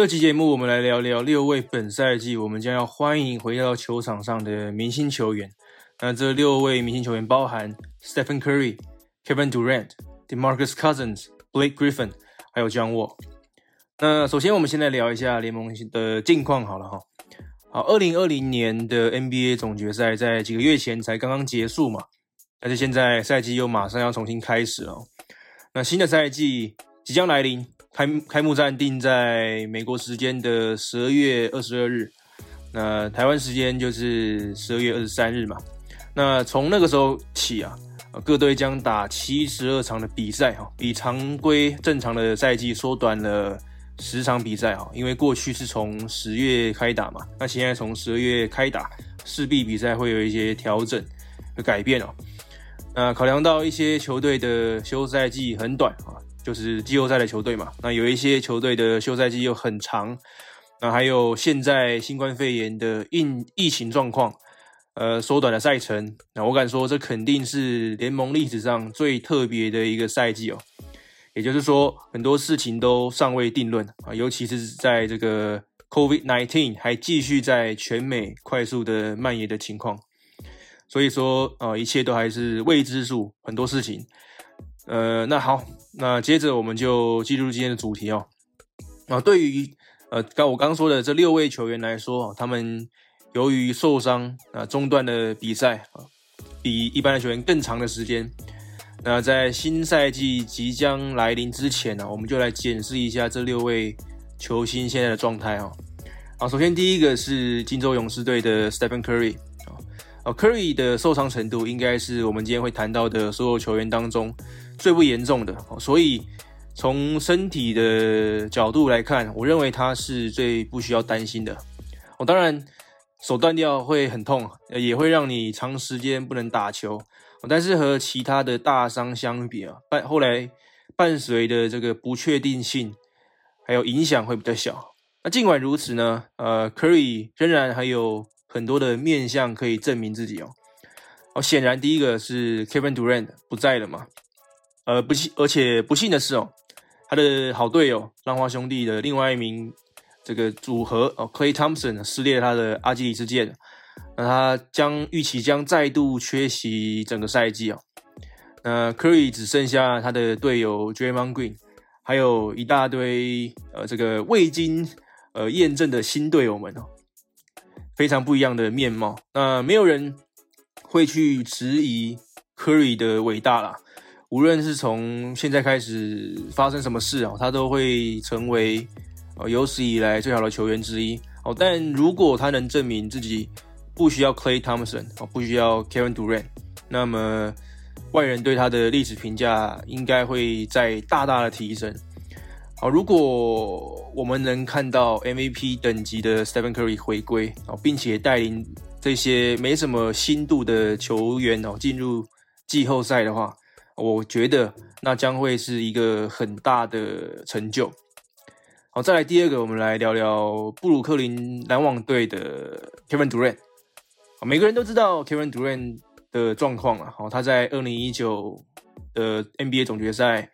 这期节目我们来聊聊六位本赛季我们将要欢迎回到球场上的明星球员。那这六位明星球员包含 Stephen Curry、Kevin Durant、DeMarcus Cousins、Blake Griffin，还有 John Wall。那首先我们先来聊一下联盟的近况好了哈。好，二零二零年的 NBA 总决赛在几个月前才刚刚结束嘛，但是现在赛季又马上要重新开始了。那新的赛季即将来临。开开幕战定在美国时间的十二月二十二日，那台湾时间就是十二月二十三日嘛。那从那个时候起啊，各队将打七十二场的比赛哈，比常规正常的赛季缩短了十场比赛哈。因为过去是从十月开打嘛，那现在从十二月开打，势必比赛会有一些调整和改变哦。那考量到一些球队的休赛季很短啊。就是季后赛的球队嘛，那有一些球队的休赛季又很长，那还有现在新冠肺炎的疫疫情状况，呃，缩短了赛程。那我敢说，这肯定是联盟历史上最特别的一个赛季哦。也就是说，很多事情都尚未定论啊，尤其是在这个 COVID-19 还继续在全美快速的蔓延的情况，所以说啊，一切都还是未知数，很多事情。呃，那好，那接着我们就进入今天的主题哦。啊，对于呃刚我刚说的这六位球员来说，他们由于受伤啊中断的比赛啊，比一般的球员更长的时间。那在新赛季即将来临之前呢，我们就来检视一下这六位球星现在的状态哦。啊，首先第一个是金州勇士队的 Stephen Curry 啊，，Curry 的受伤程度应该是我们今天会谈到的所有球员当中。最不严重的，所以从身体的角度来看，我认为他是最不需要担心的。我当然手断掉会很痛，也会让你长时间不能打球。但是和其他的大伤相比啊，伴后来伴随的这个不确定性还有影响会比较小。那尽管如此呢，呃，Curry 仍然还有很多的面向可以证明自己哦。哦，显然第一个是 Kevin Durant 不在了嘛。呃，不幸，而且不幸的是哦，他的好队友浪花兄弟的另外一名这个组合哦，Clay Thompson 撕裂他的阿基里斯腱，那他将预期将再度缺席整个赛季哦。那 Curry 只剩下他的队友 Draymond Green，还有一大堆呃这个未经呃验证的新队友们哦，非常不一样的面貌。那没有人会去质疑 Curry 的伟大啦。无论是从现在开始发生什么事啊，他都会成为呃有史以来最好的球员之一哦。但如果他能证明自己不需要 Clay Thompson 哦，不需要 Kevin Durant，那么外人对他的历史评价应该会在大大的提升。好，如果我们能看到 MVP 等级的 Stephen Curry 回归哦，并且带领这些没什么新度的球员哦进入季后赛的话，我觉得那将会是一个很大的成就。好，再来第二个，我们来聊聊布鲁克林篮网队的 Kevin Durant。每个人都知道 Kevin Durant 的状况啊。好，他在二零一九的 NBA 总决赛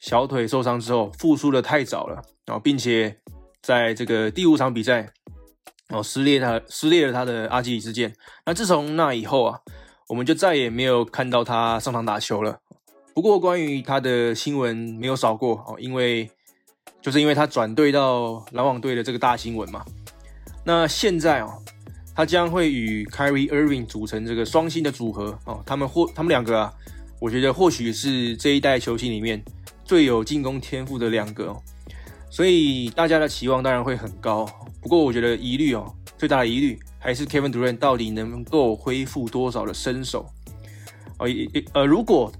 小腿受伤之后复苏的太早了啊，并且在这个第五场比赛哦撕裂他撕裂了他的阿基里斯腱。那自从那以后啊，我们就再也没有看到他上场打球了。不过，关于他的新闻没有少过哦，因为就是因为他转队到篮网队的这个大新闻嘛。那现在哦，他将会与 Kyrie Irving 组成这个双星的组合哦。他们或他们两个啊，我觉得或许是这一代球星里面最有进攻天赋的两个哦。所以大家的期望当然会很高。不过，我觉得疑虑哦，最大的疑虑还是 Kevin Durant 到底能够恢复多少的身手哦？呃，如果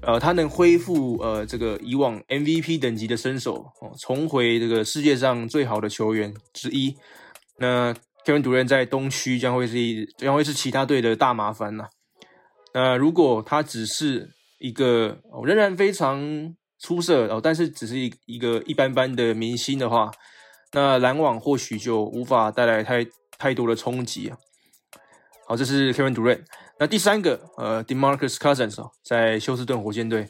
呃，他能恢复呃这个以往 MVP 等级的身手哦，重回这个世界上最好的球员之一。那 Kevin Durant 在东区将会是将会是其他队的大麻烦呐。那如果他只是一个哦仍然非常出色哦，但是只是一一个一般般的明星的话，那篮网或许就无法带来太太多的冲击啊。好，这是 Kevin Durant。那第三个，呃，DeMarcus Cousins 哦，在休斯顿火箭队，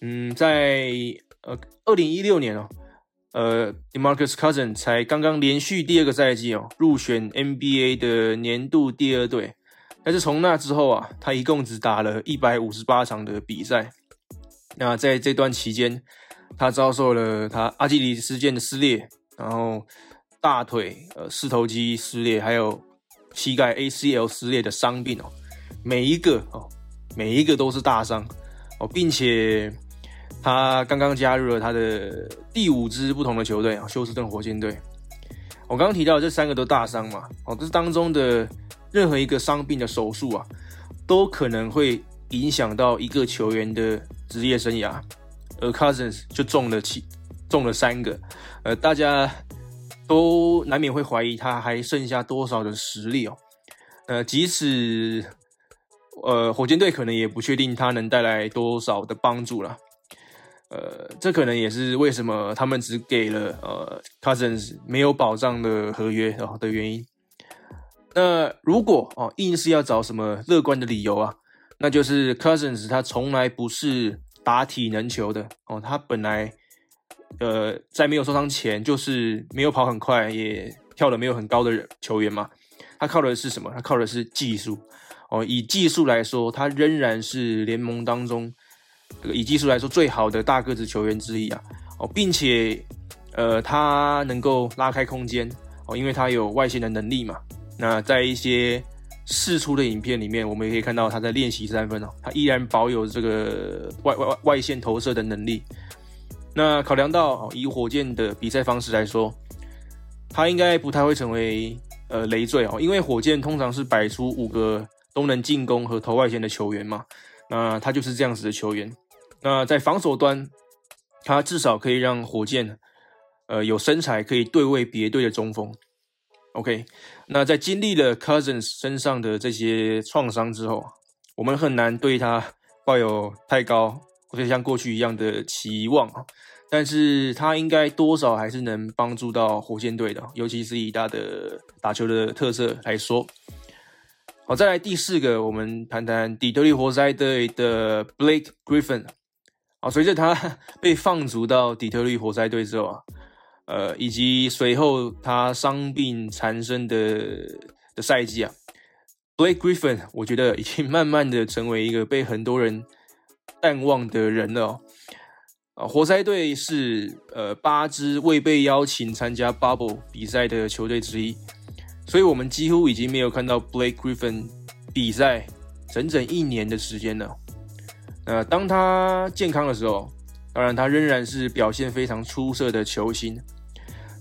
嗯，在呃二零一六年哦，呃，Demarcus Cousins 才刚刚连续第二个赛季哦入选 NBA 的年度第二队，但是从那之后啊，他一共只打了一百五十八场的比赛。那在这段期间，他遭受了他阿基里斯腱的撕裂，然后大腿呃四头肌撕裂，还有膝盖 ACL 撕裂的伤病哦，每一个哦，每一个都是大伤哦，并且他刚刚加入了他的第五支不同的球队啊，休斯顿火箭队。我刚刚提到这三个都大伤嘛，哦，这当中的任何一个伤病的手术啊，都可能会影响到一个球员的。职业生涯，而 Cousins 就中了七，中了三个，呃，大家都难免会怀疑他还剩下多少的实力哦。呃，即使呃火箭队可能也不确定他能带来多少的帮助了。呃，这可能也是为什么他们只给了呃 Cousins 没有保障的合约哦的原因。那如果哦硬是要找什么乐观的理由啊？那就是 Cousins，他从来不是打体能球的哦。他本来，呃，在没有受伤前就是没有跑很快，也跳的没有很高的人球员嘛。他靠的是什么？他靠的是技术哦。以技术来说，他仍然是联盟当中这个以技术来说最好的大个子球员之一啊。哦，并且，呃，他能够拉开空间哦，因为他有外线的能力嘛。那在一些试出的影片里面，我们也可以看到他在练习三分哦，他依然保有这个外外外外线投射的能力。那考量到以火箭的比赛方式来说，他应该不太会成为呃累赘哦，因为火箭通常是摆出五个都能进攻和投外线的球员嘛。那他就是这样子的球员。那在防守端，他至少可以让火箭呃有身材可以对位别队的中锋。OK，那在经历了 Cousins 身上的这些创伤之后，我们很难对他抱有太高或者像过去一样的期望啊。但是他应该多少还是能帮助到火箭队的，尤其是以他的打球的特色来说。好，再来第四个，我们谈谈底特律活塞队的 Blake Griffin。好，随着他被放逐到底特律活塞队之后啊。呃，以及随后他伤病缠身的的赛季啊，Blake Griffin，我觉得已经慢慢的成为一个被很多人淡忘的人了。啊，活塞队是呃八支未被邀请参加 Bubble 比赛的球队之一，所以我们几乎已经没有看到 Blake Griffin 比赛整整一年的时间了。呃，当他健康的时候，当然他仍然是表现非常出色的球星。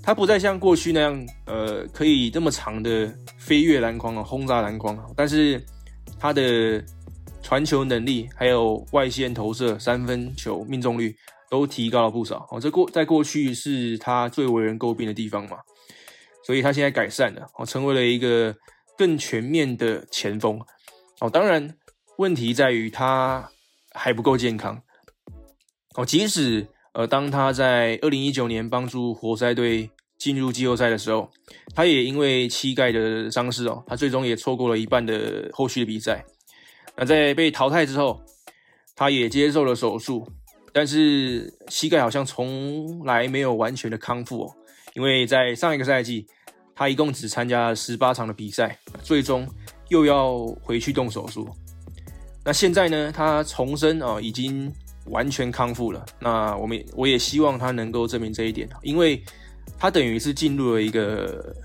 他不再像过去那样，呃，可以这么长的飞跃篮筐啊，轰炸篮筐但是他的传球能力，还有外线投射、三分球命中率都提高了不少哦。这过在过去是他最为人诟病的地方嘛，所以他现在改善了哦，成为了一个更全面的前锋哦。当然，问题在于他还不够健康哦，即使。呃，当他在二零一九年帮助活塞队进入季后赛的时候，他也因为膝盖的伤势哦，他最终也错过了一半的后续的比赛。那在被淘汰之后，他也接受了手术，但是膝盖好像从来没有完全的康复哦。因为在上一个赛季，他一共只参加了十八场的比赛，最终又要回去动手术。那现在呢，他重生啊，已经。完全康复了，那我们我也希望他能够证明这一点，因为他等于是进入了一个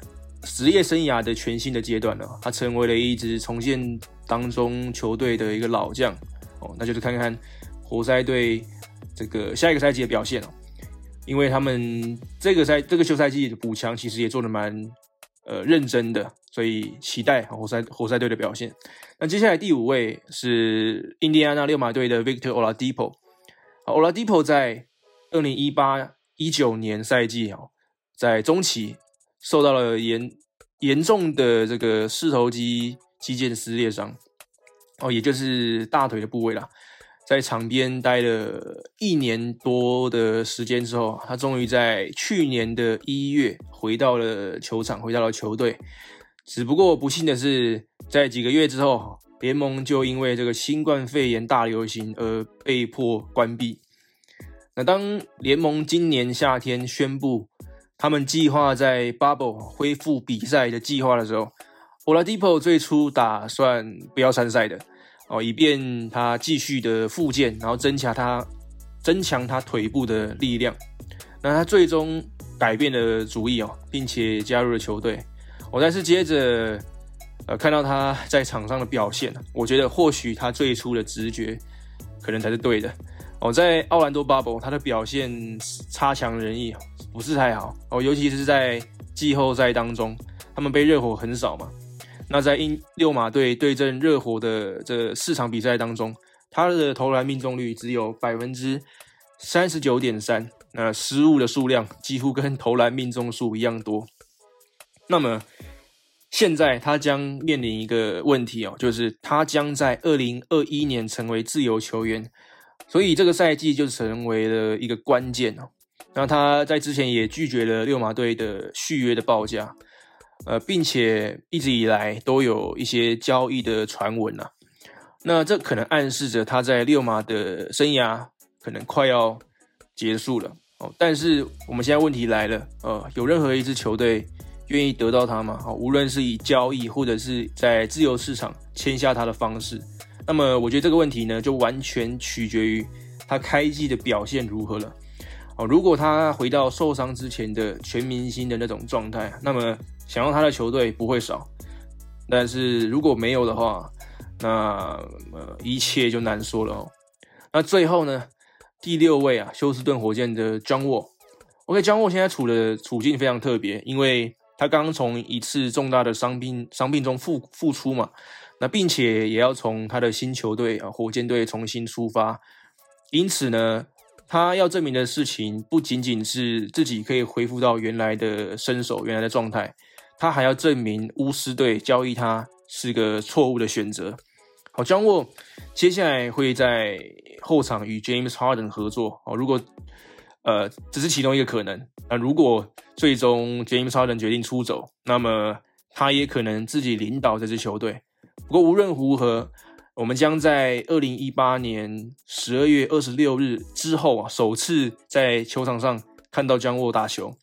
职业生涯的全新的阶段了，他成为了一支重建当中球队的一个老将哦，那就是看看活塞队这个下一个赛季的表现哦，因为他们这个赛这个休赛季的补强其实也做的蛮呃认真的，所以期待活塞活塞队的表现。那接下来第五位是印第安纳六马队的 Victor Oladipo。Oladipo 在二零一八一九年赛季哦，在中期受到了严严重的这个四头肌肌腱撕裂伤哦，也就是大腿的部位啦。在场边待了一年多的时间之后，他终于在去年的一月回到了球场，回到了球队。只不过不幸的是，在几个月之后。联盟就因为这个新冠肺炎大流行而被迫关闭。那当联盟今年夏天宣布他们计划在 Bubble 恢复比赛的计划的时候，Oladipo 最初打算不要参赛的哦，以便他继续的复健，然后增强他增强他腿部的力量。那他最终改变了主意哦，并且加入了球队。我但是接着呃看到他在场上的表现，我觉得或许他最初的直觉可能才是对的。哦，在奥兰多 Bubble，他的表现差强人意，不是太好哦，尤其是在季后赛当中，他们被热火横扫嘛。那在英六马队对阵热火的这四场比赛当中，他的投篮命中率只有百分之三十九点三，那失误的数量几乎跟投篮命中数一样多。那么现在他将面临一个问题哦，就是他将在二零二一年成为自由球员。所以这个赛季就成为了一个关键哦。那他在之前也拒绝了六马队的续约的报价，呃，并且一直以来都有一些交易的传闻呐。那这可能暗示着他在六马的生涯可能快要结束了哦。但是我们现在问题来了，呃，有任何一支球队愿意得到他吗？好，无论是以交易或者是在自由市场签下他的方式。那么我觉得这个问题呢，就完全取决于他开季的表现如何了。哦，如果他回到受伤之前的全明星的那种状态，那么想要他的球队不会少。但是如果没有的话，那呃一切就难说了哦。那最后呢，第六位啊，休斯顿火箭的 John Wall。OK，John Wall 现在处的处境非常特别，因为他刚刚从一次重大的伤病伤病中复复出嘛。那并且也要从他的新球队啊，火箭队重新出发，因此呢，他要证明的事情不仅仅是自己可以恢复到原来的身手、原来的状态，他还要证明巫师队交易他是个错误的选择。好，张沃接下来会在后场与 James Harden 合作哦。如果呃，只是其中一个可能。那如果最终 James Harden 决定出走，那么他也可能自己领导这支球队。不过无论如何，我们将在二零一八年十二月二十六日之后啊，首次在球场上看到江沃打球。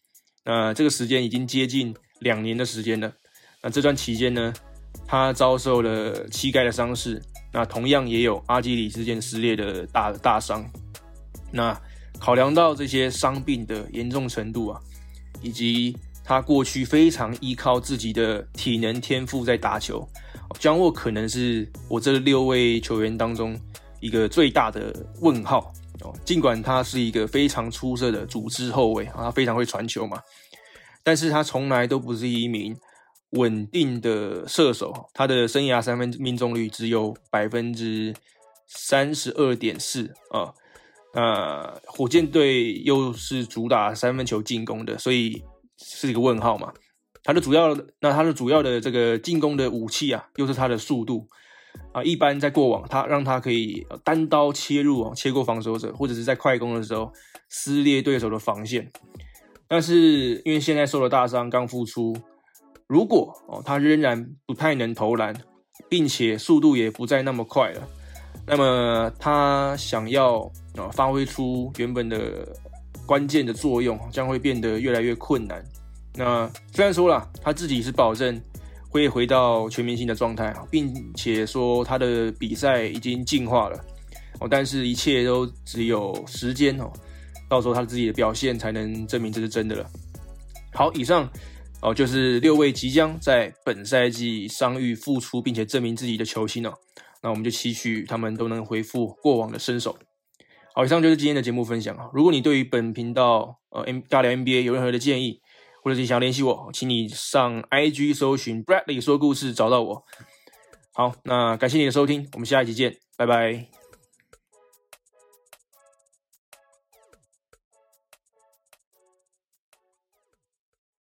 那这个时间已经接近两年的时间了。那这段期间呢，他遭受了膝盖的伤势，那同样也有阿基里斯腱撕裂的大大伤。那考量到这些伤病的严重程度啊，以及他过去非常依靠自己的体能天赋在打球。江沃可能是我这六位球员当中一个最大的问号哦。尽管他是一个非常出色的组织后卫啊，他非常会传球嘛，但是他从来都不是一名稳定的射手。他的生涯三分命中率只有百分之三十二点四啊。那火箭队又是主打三分球进攻的，所以是一个问号嘛。他的主要，那他的主要的这个进攻的武器啊，又是他的速度啊。一般在过往，他让他可以单刀切入啊，切过防守者，或者是在快攻的时候撕裂对手的防线。但是因为现在受了大伤，刚复出，如果哦他仍然不太能投篮，并且速度也不再那么快了，那么他想要啊发挥出原本的关键的作用，将会变得越来越困难。那虽然说了他自己是保证会回到全明星的状态啊并且说他的比赛已经进化了哦，但是一切都只有时间哦，到时候他自己的表现才能证明这是真的了。好，以上哦就是六位即将在本赛季伤愈复出并且证明自己的球星哦，那我们就期许他们都能恢复过往的身手。好，以上就是今天的节目分享啊。如果你对于本频道呃 M 大聊 NBA 有任何的建议，或者你想要联系我，请你上 IG 搜寻 Bradley 说故事找到我。好，那感谢你的收听，我们下一集见，拜拜。